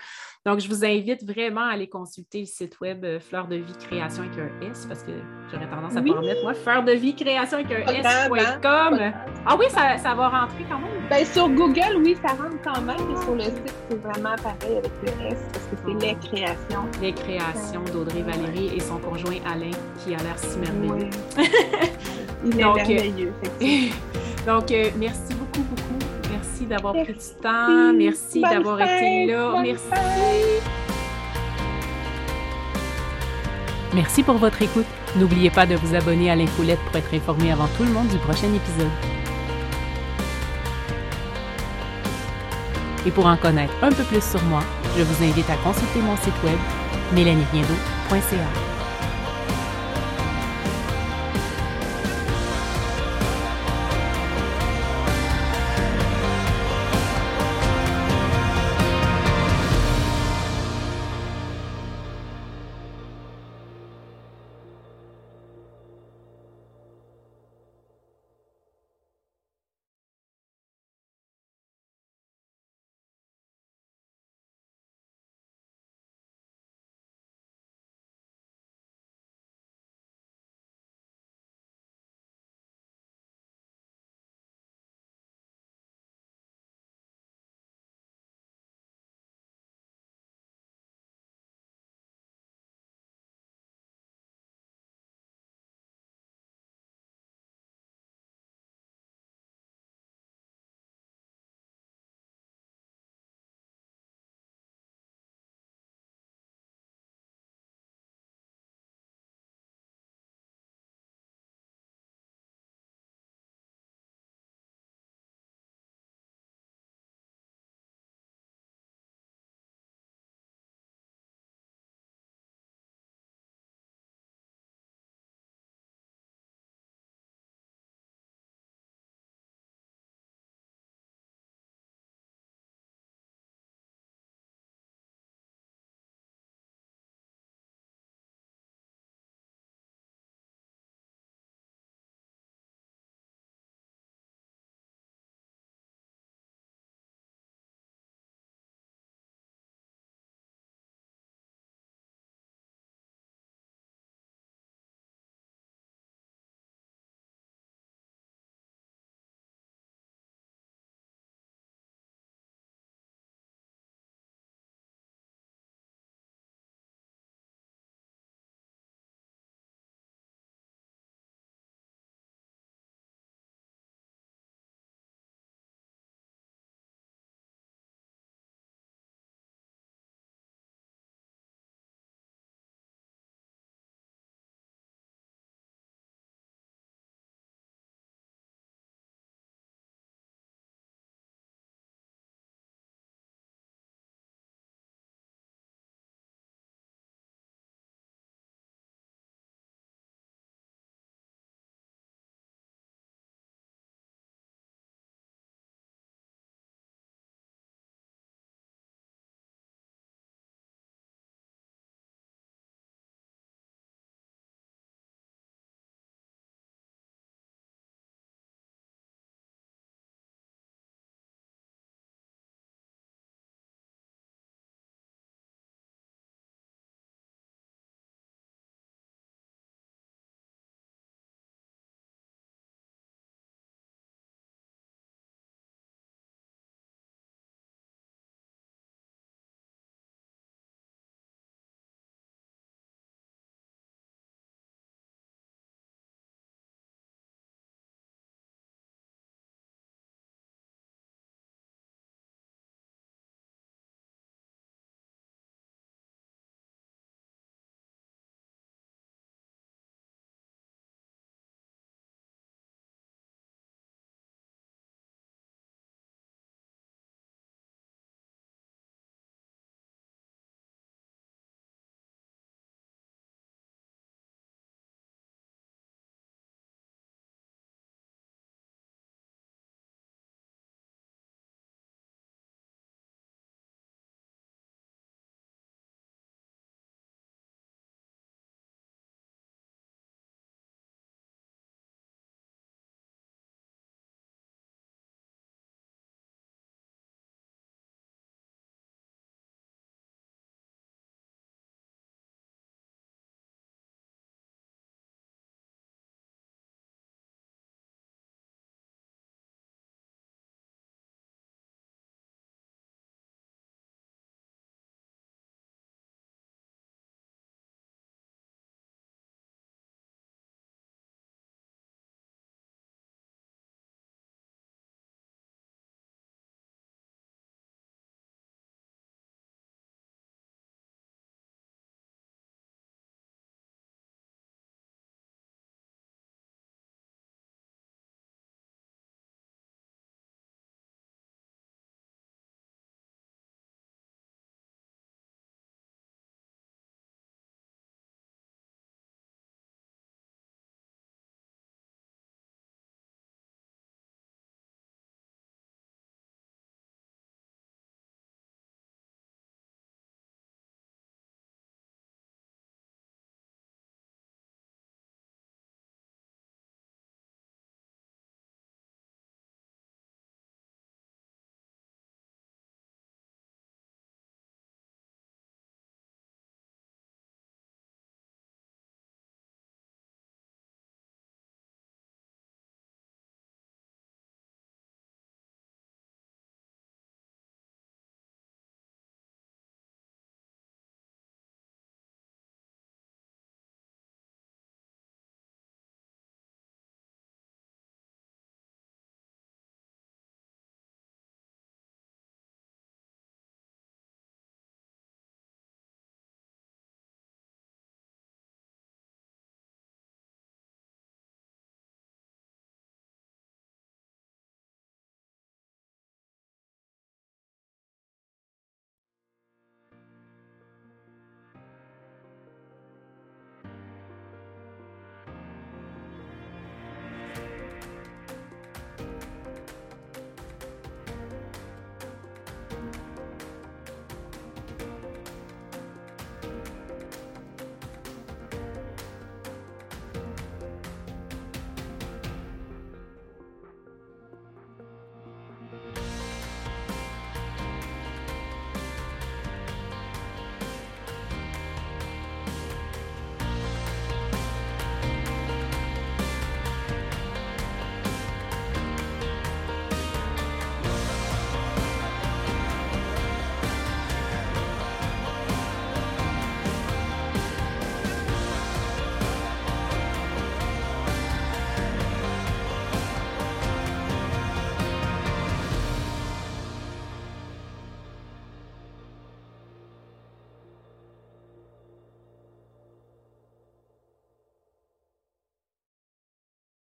Donc, je vous invite vraiment à aller consulter le site web euh, Fleur de vie création avec un S parce que j'aurais tendance à pas en mettre, moi. Fleur de vie création avec un S.com. Ah oui, ça, ça, va rentrer quand même. Bien, sur Google, oui, ça rentre quand même, mais sur le site, c'est vraiment pareil avec le S parce que c'est les créations. Les créations d'Audrey Valérie et son conjoint Alain qui a l'air si merveilleux. Il Donc, euh, merveilleux. donc, euh, merci beaucoup, beaucoup. Merci d'avoir pris du temps. Merci d'avoir été là. Merci. Merci pour votre écoute. N'oubliez pas de vous abonner à l'infolette pour être informé avant tout le monde du prochain épisode. Et pour en connaître un peu plus sur moi, je vous invite à consulter mon site web mélanieriendo.ca.